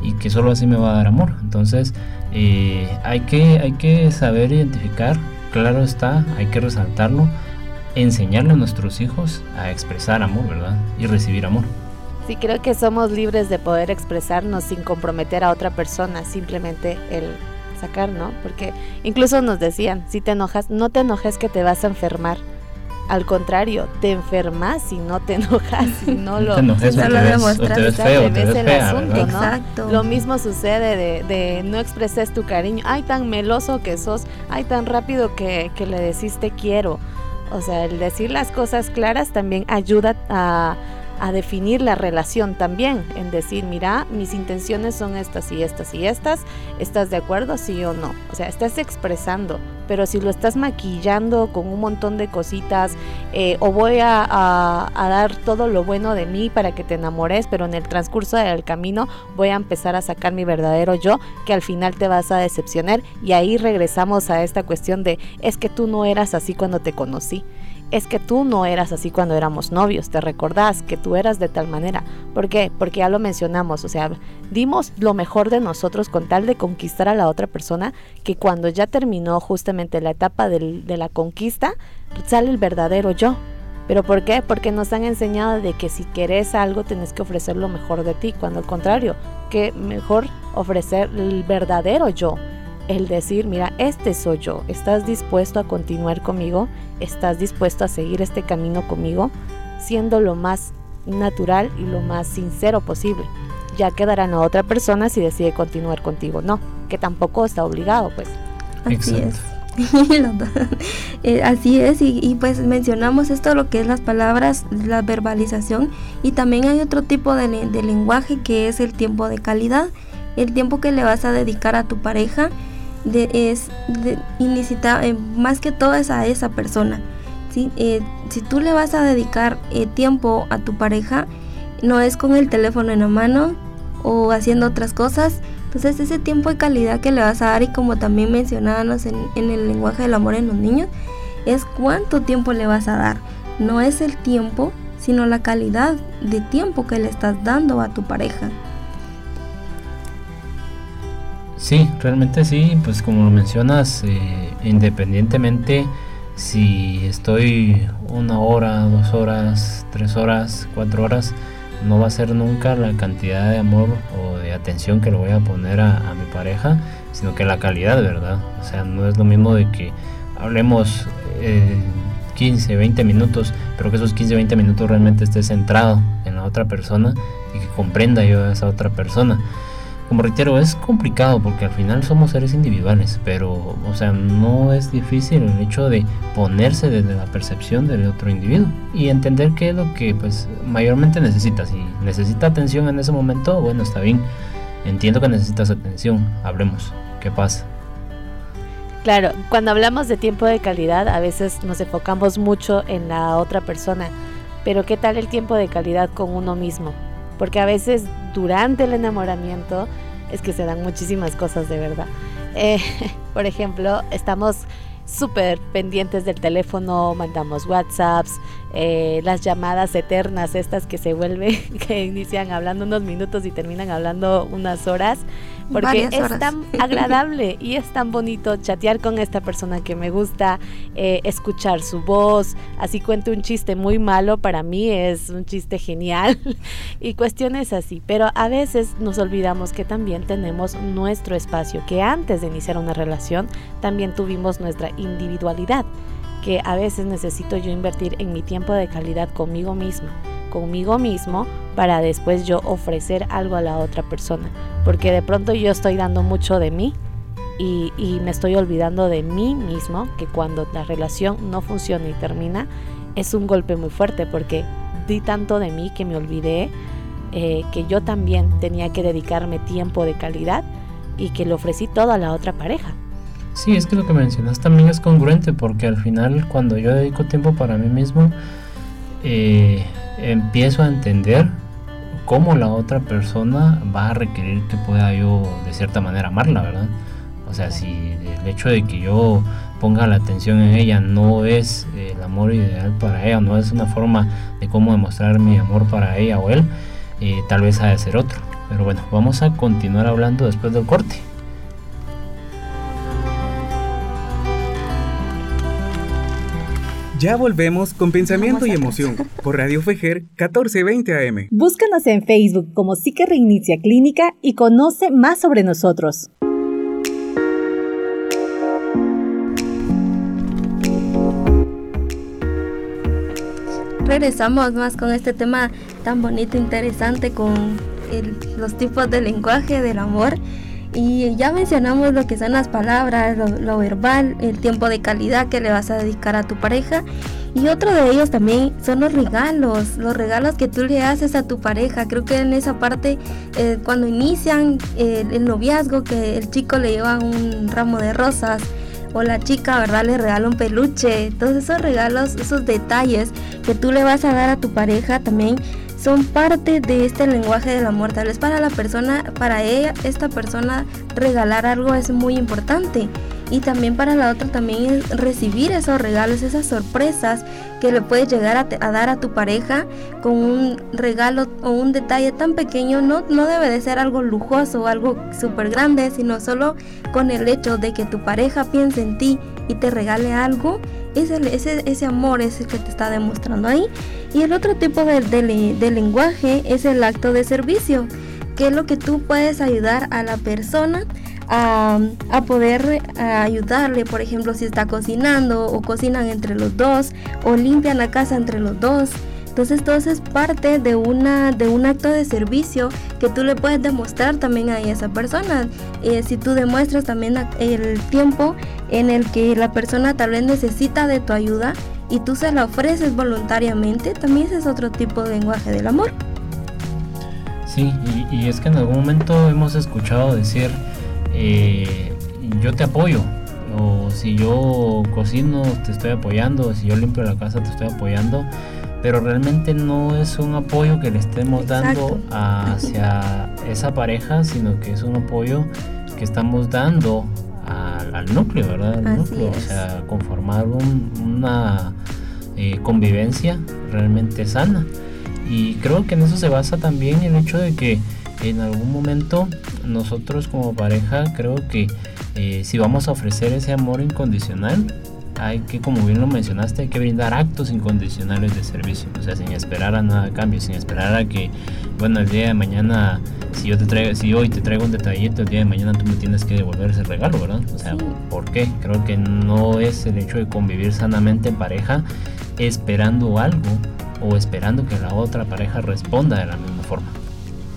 y que solo así me va a dar amor. Entonces eh, hay, que, hay que saber identificar, claro está, hay que resaltarlo, enseñarle a nuestros hijos a expresar amor, ¿verdad? Y recibir amor. Sí, creo que somos libres de poder expresarnos sin comprometer a otra persona, simplemente el sacar, ¿no? Porque incluso nos decían, si te enojas, no te enojes que te vas a enfermar. Al contrario, te enfermas si no te enojas, si no lo, no enojes, feo, el asunto, Exacto. Lo mismo sucede de, de, no expreses tu cariño, ay tan meloso que sos, ay tan rápido que, que le decís te quiero. O sea, el decir las cosas claras también ayuda a a definir la relación también, en decir, mira, mis intenciones son estas y estas y estas, ¿estás de acuerdo, sí o no? O sea, estás expresando, pero si lo estás maquillando con un montón de cositas, eh, o voy a, dar todo lo bueno de mí para que te enamores, pero en el transcurso del camino voy a empezar a sacar mi verdadero yo, que al final te vas a decepcionar, y ahí regresamos a esta cuestión de, es que tú no eras así cuando te conocí es que tú no eras así cuando éramos novios, te recordás que tú eras de tal manera. ¿Por qué? Porque ya lo mencionamos, o sea, dimos lo mejor de nosotros con tal de conquistar a la otra persona, que cuando ya terminó justamente la etapa de la conquista, sale el verdadero yo. ¿Pero por qué? Porque nos han enseñado de que si querés algo tenés que ofrecer lo mejor de ti, cuando al contrario, que mejor ofrecer el verdadero yo el decir, mira, este soy yo, ¿estás dispuesto a continuar conmigo? ¿Estás dispuesto a seguir este camino conmigo? Siendo lo más natural y lo más sincero posible. Ya quedará en la otra persona si decide continuar contigo, no, que tampoco está obligado, pues. Así es. Eh, así es, y, pues mencionamos esto, lo que es las palabras, la verbalización, y también hay otro tipo de, lenguaje que es el tiempo de calidad, el tiempo que le vas a dedicar a tu pareja de, es de, eh, más que todo es a esa persona. Eh, si tú le vas a dedicar tiempo a tu pareja, no es con el teléfono en la mano o haciendo otras cosas, entonces ese tiempo de calidad que le vas a dar y como también mencionábamos en, el lenguaje del amor en los niños, es cuánto tiempo le vas a dar. No es el tiempo, sino la calidad de tiempo que le estás dando a tu pareja. Sí, realmente sí, pues como lo mencionas, eh, independientemente si estoy una hora, dos horas, tres horas, cuatro horas, no va a ser nunca la cantidad de amor o de atención que le voy a poner a, mi pareja, sino que la calidad, ¿verdad? O sea, no es lo mismo de que hablemos 15, eh, 20 minutos, pero que esos 15, 20 minutos realmente esté centrado en la otra persona y que comprenda yo a esa otra persona como reitero, es complicado porque al final somos seres individuales, pero, o sea, no es difícil el hecho de ponerse desde la percepción del otro individuo y entender qué es lo que, pues, mayormente necesita. Si necesita atención en ese momento, bueno, está bien. Entiendo que necesitas atención, hablemos. ¿Qué pasa? Claro, cuando hablamos de tiempo de calidad, a veces nos enfocamos mucho en la otra persona, pero ¿qué tal el tiempo de calidad con uno mismo? Porque a veces durante el enamoramiento es que se dan muchísimas cosas de verdad. Eh, por ejemplo, estamos súper pendientes del teléfono, mandamos WhatsApps, eh, las llamadas eternas, estas que se vuelven, que inician hablando unos minutos y terminan hablando unas horas porque es tan agradable y es tan bonito chatear con esta persona que me gusta, eh, escuchar su voz, así cuento un chiste muy malo, para mí es un chiste genial. Y cuestiones así, pero a veces nos olvidamos que también tenemos nuestro espacio, que antes de iniciar una relación también tuvimos nuestra individualidad, que a veces necesito yo invertir en mi tiempo de calidad conmigo misma conmigo mismo para después yo ofrecer algo a la otra persona. Porque de pronto yo estoy dando mucho de mí y, me estoy olvidando de mí mismo, que cuando la relación no funciona y termina, es un golpe muy fuerte porque di tanto de mí que me olvidé eh, que yo también tenía que dedicarme tiempo de calidad y que le ofrecí todo a la otra pareja. Sí, es que lo que mencionas también es congruente porque al final cuando yo dedico tiempo para mí mismo, eh, empiezo a entender cómo la otra persona va a requerir que pueda yo de cierta manera amarla, ¿verdad? O sea, si el hecho de que yo ponga la atención en ella no es el amor ideal para ella, no es una forma de cómo demostrar mi amor para ella o él, eh, tal vez ha de ser otro. Pero bueno, vamos a continuar hablando después del corte. Ya volvemos con pensamiento y emoción por Radio Fejer 1420 AM. Búscanos en Facebook como Psique Reinicia Clínica y conoce más sobre nosotros. Regresamos más con este tema tan bonito, interesante, con los tipos de lenguaje del amor. Y ya mencionamos lo que son las palabras, lo, verbal, el tiempo de calidad que le vas a dedicar a tu pareja. Y otro de ellos también son los regalos, los regalos que tú le haces a tu pareja. Creo que en esa parte, eh, cuando inician el noviazgo, que el chico le lleva un ramo de rosas o la chica, ¿verdad? Le regala un peluche. Todos esos regalos, esos detalles que tú le vas a dar a tu pareja también son parte de este lenguaje del amor. Tal vez para la persona, para ella, esta persona regalar algo es muy importante. Y también para la otra también recibir esos regalos, esas sorpresas que le puedes llegar a, dar a tu pareja con un regalo o un detalle tan pequeño. No, no debe de ser algo lujoso o algo súper grande, sino solo con el hecho de que tu pareja piense en ti y te regale algo ese, ese, amor es el que te está demostrando ahí. Y el otro tipo de, de, lenguaje es el acto de servicio, que es lo que tú puedes ayudar a la persona a, a, poder ayudarle, por ejemplo, si está cocinando o cocinan entre los dos o limpian la casa entre los dos. Entonces todo eso es parte de, una, de un acto de servicio que tú le puedes demostrar también a esa persona. Eh, si tú demuestras también el tiempo en el que la persona tal vez necesita de tu ayuda y tú se la ofreces voluntariamente, también ese es otro tipo de lenguaje del amor. Sí, y, es que en algún momento hemos escuchado decir, eh, yo te apoyo, o si yo cocino te estoy apoyando, si yo limpio la casa te estoy apoyando, pero realmente no es un apoyo que le estemos dando hacia esa pareja, sino que es un apoyo que estamos dando al, núcleo, ¿verdad? Al núcleo, o sea, conformar una eh, convivencia realmente sana. Y creo que en eso se basa también el hecho de que en algún momento nosotros como pareja creo que eh, si vamos a ofrecer ese amor incondicional, hay que, como bien lo mencionaste, hay que brindar actos incondicionales de servicio, o sea, sin esperar a nada a cambio, sin esperar a que, bueno, el día de mañana, si yo te traigo, si hoy te traigo un detallito, el día de mañana tú me tienes que devolver ese regalo, ¿verdad? O sea, ¿por qué? Creo que no es el hecho de convivir sanamente en pareja esperando algo o esperando que la otra pareja responda de la misma forma.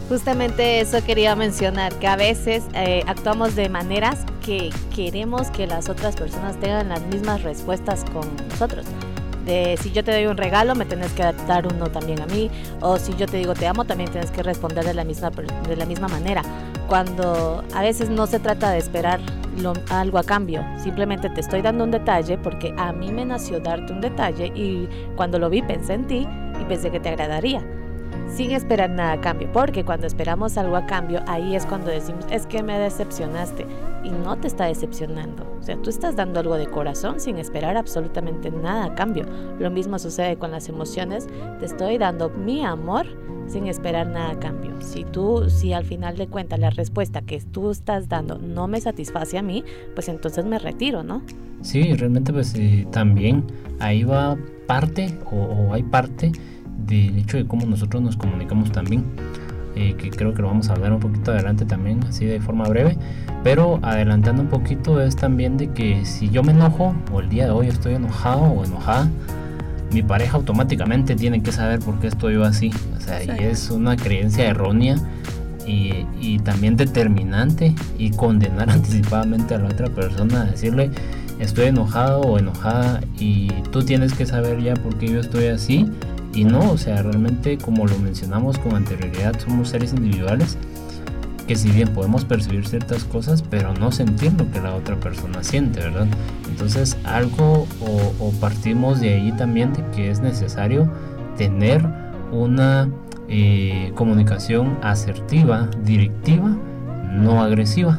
Justamente eso quería mencionar, que a veces eh, actuamos de maneras que queremos que las otras personas tengan las mismas respuestas con nosotros. De si yo te doy un regalo, me tienes que dar uno también a mí. O si yo te digo te amo, también tienes que responder de la misma, de la misma manera. Cuando a veces no se trata de esperar algo a cambio, simplemente te estoy dando un detalle porque a mí me nació darte un detalle y cuando lo vi pensé en ti y pensé que te agradaría sin esperar nada a cambio, porque cuando esperamos algo a cambio, ahí es cuando decimos, es que me decepcionaste y no te está decepcionando. O sea, tú estás dando algo de corazón sin esperar absolutamente nada a cambio. Lo mismo sucede con las emociones, te estoy dando mi amor sin esperar nada a cambio. Si tú, si al final de cuentas la respuesta que tú estás dando no me satisface a mí, pues entonces me retiro, ¿no? Sí, realmente pues eh, también ahí va parte o hay parte del hecho de cómo nosotros nos comunicamos también. Eh, que creo que lo vamos a ver un poquito adelante también, así de forma breve. Pero adelantando un poquito es también de que si yo me enojo o el día de hoy estoy enojado o enojada, mi pareja automáticamente tiene que saber por qué estoy yo así. O sea, y es una creencia errónea y, y, también determinante y condenar anticipadamente a la otra persona, decirle estoy enojado o enojada y tú tienes que saber ya por qué yo estoy así y no, o sea, realmente como lo mencionamos con anterioridad, somos seres individuales que si bien podemos percibir ciertas cosas, pero no sentir lo que la otra persona siente, ¿verdad? Entonces algo o, partimos de ahí también de que es necesario tener una eh, comunicación asertiva, directiva, no agresiva.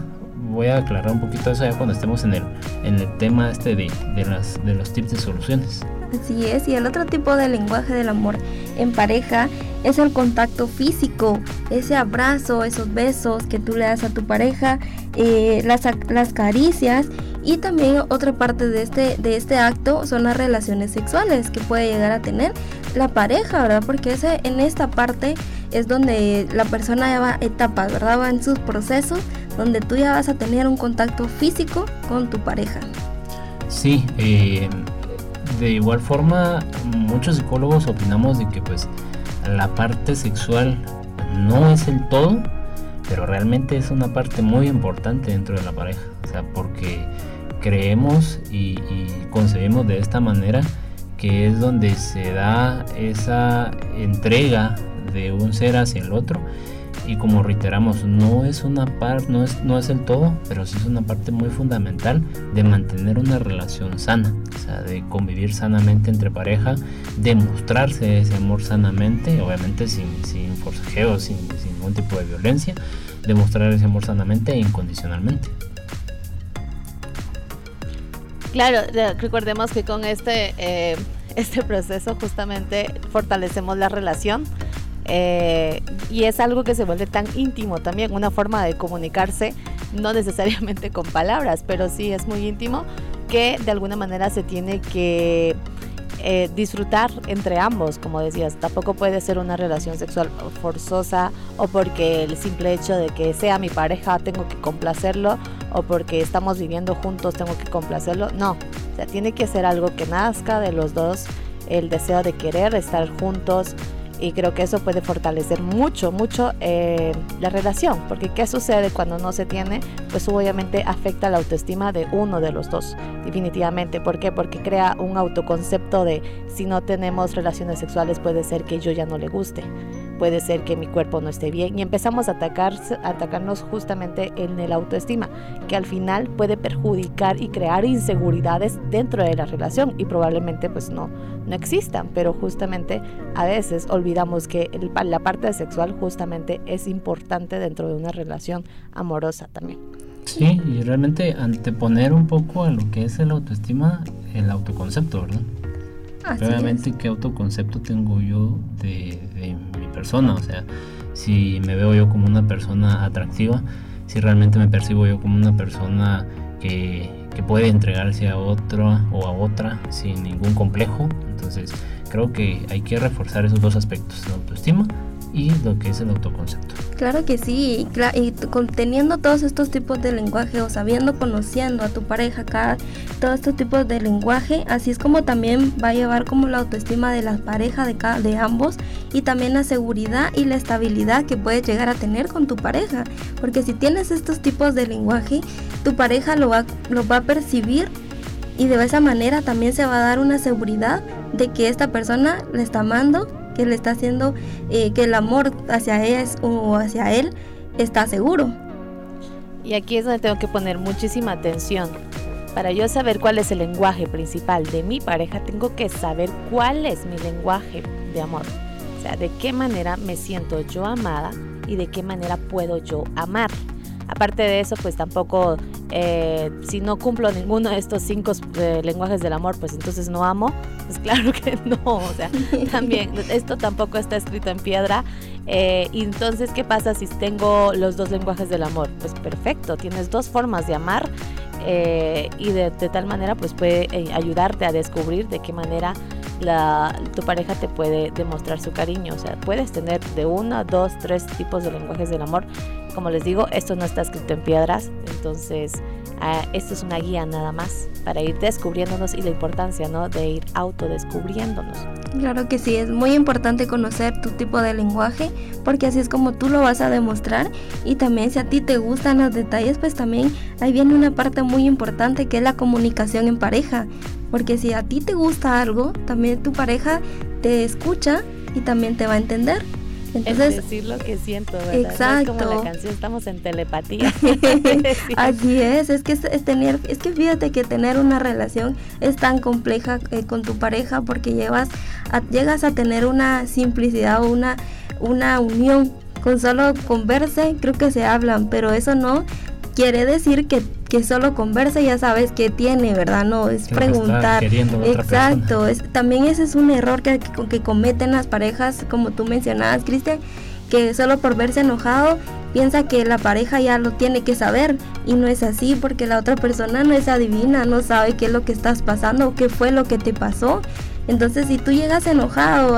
Voy a aclarar un poquito eso ya cuando estemos en el, en el tema este de, de, las, de los tips de soluciones. Así es, y el otro tipo de lenguaje del amor en pareja es el contacto físico, ese abrazo, esos besos que tú le das a tu pareja, eh, las, las caricias y también otra parte de este, de este acto son las relaciones sexuales que puede llegar a tener la pareja, ¿verdad? Porque ese, en esta parte es donde la persona ya va etapas, ¿verdad? Va en sus procesos donde tú ya vas a tener un contacto físico con tu pareja. Sí, eh, de igual forma, muchos psicólogos opinamos de que pues la parte sexual no es el todo, pero realmente es una parte muy importante dentro de la pareja. O sea, porque creemos y, y concebimos de esta manera que es donde se da esa entrega de un ser hacia el otro y como reiteramos, no es una parte, no es, no es el todo, pero sí es una parte muy fundamental de mantener una relación sana, o sea, de convivir sanamente entre pareja, de mostrarse ese amor sanamente, obviamente sin, sin forcejeo, sin, ningún tipo de violencia, de mostrar ese amor sanamente e incondicionalmente. Claro, recordemos que con este, eh, este proceso justamente fortalecemos la relación eh, y es algo que se vuelve tan íntimo también, una forma de comunicarse, no necesariamente con palabras, pero sí es muy íntimo que de alguna manera se tiene que eh, disfrutar entre ambos, como decías, tampoco puede ser una relación sexual forzosa o porque el simple hecho de que sea mi pareja tengo que complacerlo o porque estamos viviendo juntos tengo que complacerlo, no, o tiene que ser algo que nazca de los dos el deseo de querer estar juntos, y creo que eso puede fortalecer mucho, mucho eh, la relación, porque ¿qué sucede cuando no se tiene? Pues obviamente afecta la autoestima de uno de los dos, definitivamente. ¿Por qué? Porque crea un autoconcepto de si no tenemos relaciones sexuales puede ser que yo ya no le guste puede ser que mi cuerpo no esté bien y empezamos a, atacar, atacarnos justamente en el autoestima, que al final puede perjudicar y crear inseguridades dentro de la relación y probablemente pues no, no existan, pero justamente a veces olvidamos que la parte sexual justamente es importante dentro de una relación amorosa también. Sí, y realmente anteponer un poco a lo que es el autoestima, el autoconcepto, ¿verdad? Obviamente, ¿qué autoconcepto tengo yo de, persona? O sea, si me veo yo como una persona atractiva, si realmente me percibo yo como una persona que, que puede entregarse a otra o a otra sin ningún complejo. Entonces, creo que hay que reforzar esos dos aspectos, la autoestima y lo que es el autoconcepto. Claro que sí, y teniendo todos estos tipos de lenguaje o sabiendo, conociendo a tu pareja acá, todos estos tipos de lenguaje, así es como también va a llevar como la autoestima de la pareja de, cada, de ambos y también la seguridad y la estabilidad que puedes llegar a tener con tu pareja, porque si tienes estos tipos de lenguaje, tu pareja lo va, lo va a percibir y de esa manera también se va a dar una seguridad de que esta persona le está amando le está haciendo eh, que el amor hacia ella o hacia él está seguro. Y aquí es donde tengo que poner muchísima atención. Para yo saber cuál es el lenguaje principal de mi pareja, tengo que saber cuál es mi lenguaje de amor. O sea, de qué manera me siento yo amada y de qué manera puedo yo amar. Aparte de eso, pues tampoco, eh, si no cumplo ninguno de estos cinco eh, lenguajes del amor, pues entonces no amo. Pues claro que no, o sea, también esto tampoco está escrito en piedra. Eh, entonces, ¿qué pasa si tengo los dos lenguajes del amor? Pues perfecto, tienes dos formas de amar y de, de, tal manera pues puede ayudarte a descubrir de qué manera la, tu pareja te puede demostrar su cariño. O sea, puedes tener de uno, dos, tres tipos de lenguajes del amor como les digo, esto no está escrito en piedras, entonces uh, esto es una guía nada más para ir descubriéndonos y la importancia ¿no? de ir autodescubriéndonos. Claro que sí, es muy importante conocer tu tipo de lenguaje porque así es como tú lo vas a demostrar y también si a ti te gustan los detalles, pues también ahí viene una parte muy importante que es la comunicación en pareja. Porque si a ti te gusta algo, también tu pareja te escucha y también te va a entender. Entonces, es decir lo que siento, ¿verdad? Exacto. como la canción, estamos en telepatía. Así es, es que es, tener, es que fíjate que tener una relación es tan compleja eh, con tu pareja porque llevas llegas a tener una simplicidad o una, una unión. Con solo converse, creo que se hablan, pero eso no quiere decir que, que solo conversa y ya sabes qué tiene, ¿verdad? No, es preguntar. Exacto, es, también ese es un error que, que, cometen las parejas, como tú mencionabas, Cristian, que solo por verse enojado piensa que la pareja ya lo tiene que saber y no es así porque la otra persona no es adivina, no sabe qué es lo que estás pasando o qué fue lo que te pasó entonces, si tú llegas enojado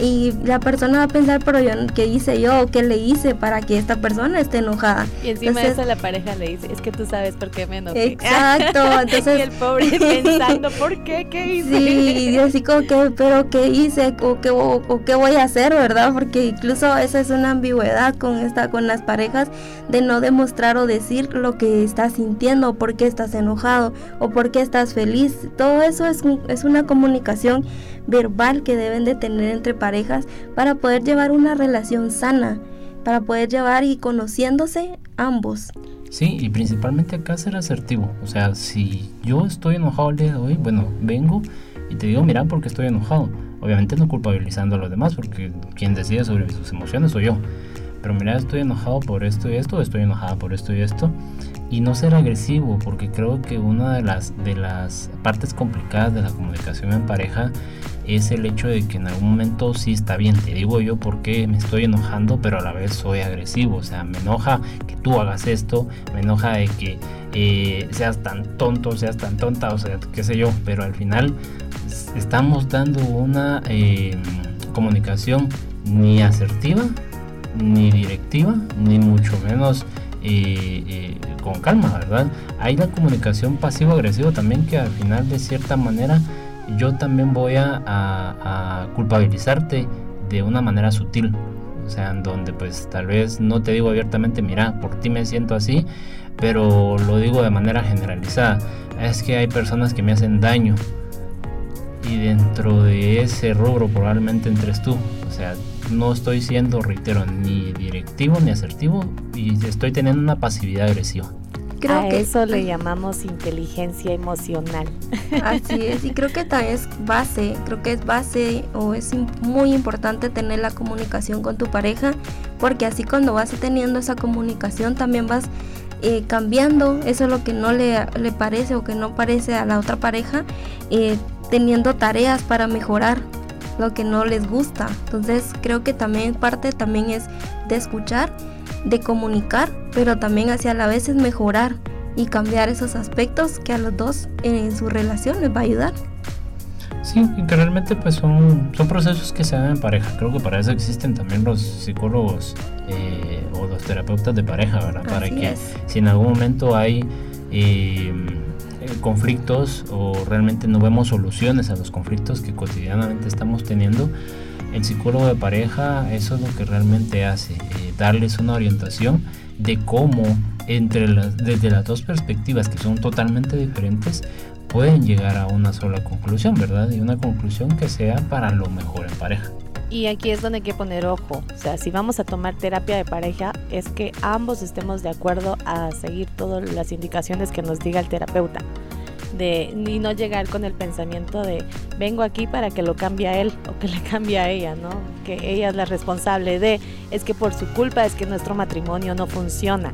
y la persona va a pensar, pero yo, ¿qué hice yo? ¿Qué le hice para que esta persona esté enojada? Y encima de eso la pareja le dice, es que tú sabes por qué me enojé. Exacto. Entonces, y el pobre pensando, ¿por qué? ¿Qué hice? Sí, y así como que, pero ¿qué hice? ¿O qué, o, qué voy a hacer, verdad? Porque incluso esa es una ambigüedad con, esta, con las parejas de no demostrar o decir lo que estás sintiendo, por qué estás enojado o por qué estás feliz. Todo eso es, es una comunicación verbal que deben de tener entre parejas para poder llevar una relación sana, para poder llevar y conociéndose ambos. Sí, y principalmente acá ser asertivo. O sea, si yo estoy enojado el día de hoy, bueno, vengo y te digo, mira, porque estoy enojado. Obviamente no culpabilizando a los demás, porque quien decide sobre sus emociones soy yo. Pero mira, estoy enojado por esto y esto, estoy enojada por esto y esto y no ser agresivo, porque creo que una de las, de las partes complicadas de la comunicación en pareja es el hecho de que en algún momento sí está bien, te digo yo porque me estoy enojando, pero a la vez soy agresivo, o sea, me enoja que tú hagas esto, me enoja de que eh, seas tan tonto, seas tan tonta, o sea, qué sé yo, pero al final estamos dando una eh, comunicación ni asertiva, ni directiva, ni mucho menos con calma, ¿verdad? Hay la comunicación pasivo-agresiva también que al final de cierta manera yo también voy a, a culpabilizarte de una manera sutil. O sea, en donde pues tal vez no te digo abiertamente, mira, por ti me siento así, pero lo digo de manera generalizada. Es que hay personas que me hacen daño y dentro de ese rubro probablemente entres tú. O sea, no estoy siendo, reitero, ni directivo ni asertivo y estoy teniendo una pasividad agresiva. Creo a que eso le llamamos inteligencia emocional. Así es, y creo que también es base, creo que es base o es muy importante tener la comunicación con tu pareja, porque así cuando vas teniendo esa comunicación también vas eh, cambiando eso es lo que no le, le, parece o que no parece a la otra pareja, eh, teniendo tareas para mejorar lo que no les gusta. Entonces creo que también parte también es de escuchar, de comunicar, pero también hacia la vez es mejorar y cambiar esos aspectos que a los dos en su relación les va a ayudar. Sí, que realmente pues son, son procesos que se dan en pareja. Creo que para eso existen también los psicólogos eh, o los terapeutas de pareja, ¿verdad? para que si en algún momento hay eh, conflictos o realmente no vemos soluciones a los conflictos que cotidianamente estamos teniendo, el psicólogo de pareja eso es lo que realmente hace, eh, darles una orientación de cómo entre las, desde las dos perspectivas que son totalmente diferentes pueden llegar a una sola conclusión, ¿verdad? Y una conclusión que sea para lo mejor en pareja. Y aquí es donde hay que poner ojo. O sea, si vamos a tomar terapia de pareja, es que ambos estemos de acuerdo a seguir todas las indicaciones que nos diga el terapeuta. De, y no llegar con el pensamiento de vengo aquí para que lo cambie a él o que le cambie a ella, ¿no? Que ella es la responsable de, es que por su culpa es que nuestro matrimonio no funciona.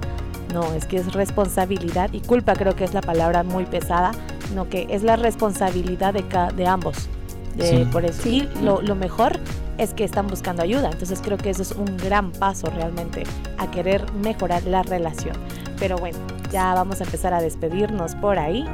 No, es que es responsabilidad y culpa creo que es la palabra muy pesada, no que es la responsabilidad de, de ambos. De, Por eso. Y lo, lo mejor es que están buscando ayuda. Entonces creo que eso es un gran paso realmente a querer mejorar la relación. Pero bueno, ya vamos a empezar a despedirnos por ahí.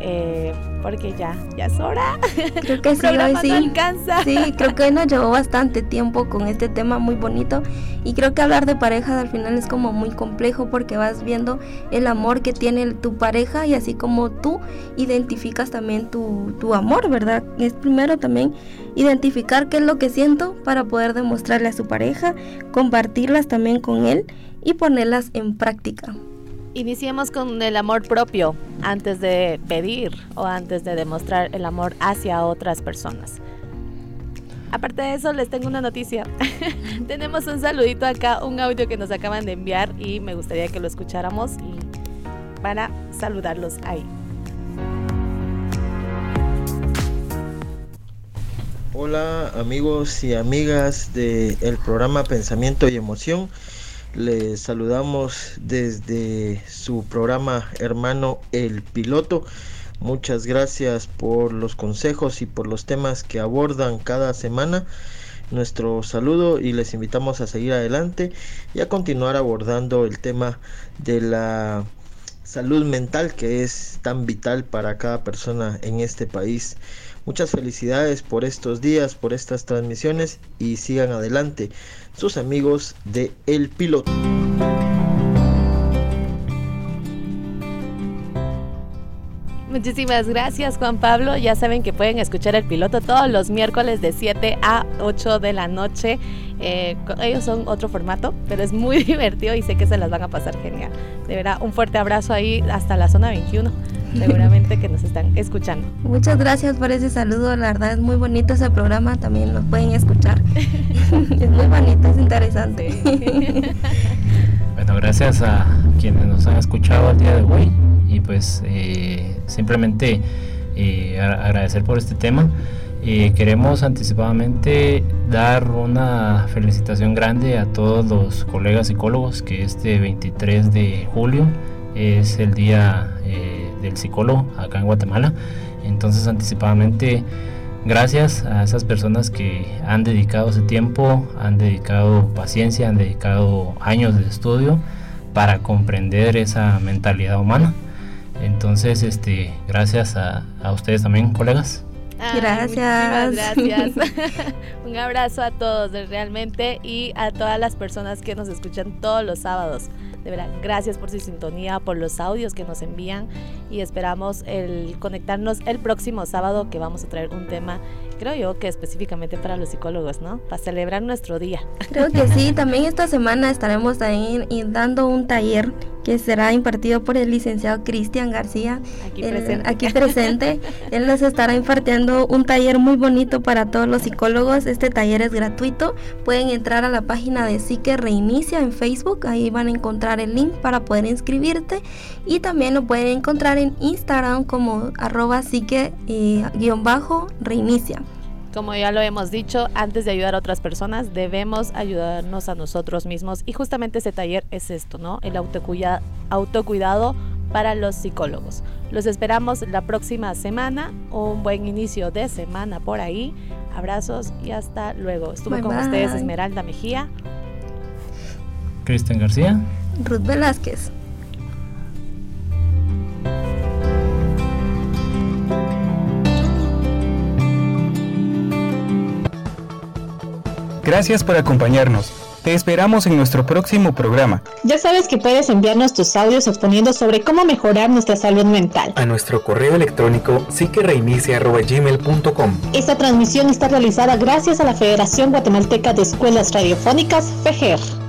Eh, porque ya, ya es hora. Creo que sí, hoy sí. alcanza. Sí, creo que nos llevó bastante tiempo con este tema muy bonito y creo que hablar de pareja al final es como muy complejo porque vas viendo el amor que tiene tu pareja y así como tú identificas también tu, tu amor, ¿verdad? Es primero también identificar qué es lo que siento para poder demostrarle a su pareja, compartirlas también con él y ponerlas en práctica. Iniciemos con el amor propio antes de pedir o antes de demostrar el amor hacia otras personas. Aparte de eso, les tengo una noticia. Tenemos un saludito acá, un audio que nos acaban de enviar y me gustaría que lo escucháramos y para saludarlos ahí. Hola amigos y amigas del programa Pensamiento y Emoción. Les saludamos desde su programa hermano El Piloto. Muchas gracias por los consejos y por los temas que abordan cada semana. Nuestro saludo y les invitamos a seguir adelante y a continuar abordando el tema de la salud mental que es tan vital para cada persona en este país. Muchas felicidades por estos días, por estas transmisiones y sigan adelante sus amigos de El Piloto. Muchísimas gracias Juan Pablo. Ya saben que pueden escuchar el piloto todos los miércoles de 7 a 8 de la noche. Eh, ellos son otro formato, pero es muy divertido y sé que se las van a pasar genial. De verdad, un fuerte abrazo ahí hasta la zona 21 seguramente que nos están escuchando. Muchas gracias por ese saludo, la verdad es muy bonito ese programa, también lo pueden escuchar. es muy bonito, es interesante. bueno, gracias a quienes nos han escuchado el día de hoy y pues eh, simplemente eh, agradecer por este tema. Eh, queremos anticipadamente dar una felicitación grande a todos los colegas psicólogos que este 23 de julio es el día del psicólogo acá en Guatemala. Entonces anticipadamente gracias a esas personas que han dedicado ese tiempo, han dedicado paciencia, han dedicado años de estudio para comprender esa mentalidad humana. Entonces, este, gracias a, ustedes también, colegas. gracias. Gracias. Un abrazo a todos realmente y a todas las personas que nos escuchan todos los sábados De verdad, gracias por su sintonía, por los audios que nos envían y esperamos el conectarnos el próximo sábado que vamos a traer un tema, creo yo que específicamente para los psicólogos, ¿no? Para celebrar nuestro día. Creo que sí, también esta semana estaremos ahí dando un taller que será impartido por el licenciado Cristian García, aquí, presente. aquí presente. Él nos estará impartiendo un taller muy bonito para todos los psicólogos. Este taller es gratuito. Pueden entrar a la página de Psique Reinicia en Facebook. Ahí van a encontrar el link para poder inscribirte. Y también lo pueden encontrar en Instagram como arroba psique-reinicia. Como ya lo hemos dicho, antes de ayudar a otras personas, debemos ayudarnos a nosotros mismos. Y justamente ese taller es esto, ¿no? El autocuida autocuidado para los psicólogos. Los esperamos la próxima semana. Un buen inicio de semana por ahí. Abrazos y hasta luego. Estuve con ustedes Esmeralda Mejía. Cristian García. Ruth Velázquez. Gracias por acompañarnos. Te esperamos en nuestro próximo programa. Ya sabes que puedes enviarnos tus audios exponiendo sobre cómo mejorar nuestra salud mental. A nuestro correo electrónico psiquereinicia.gmail.com Esta transmisión está realizada gracias a la Federación Guatemalteca de Escuelas Radiofónicas, FEGER.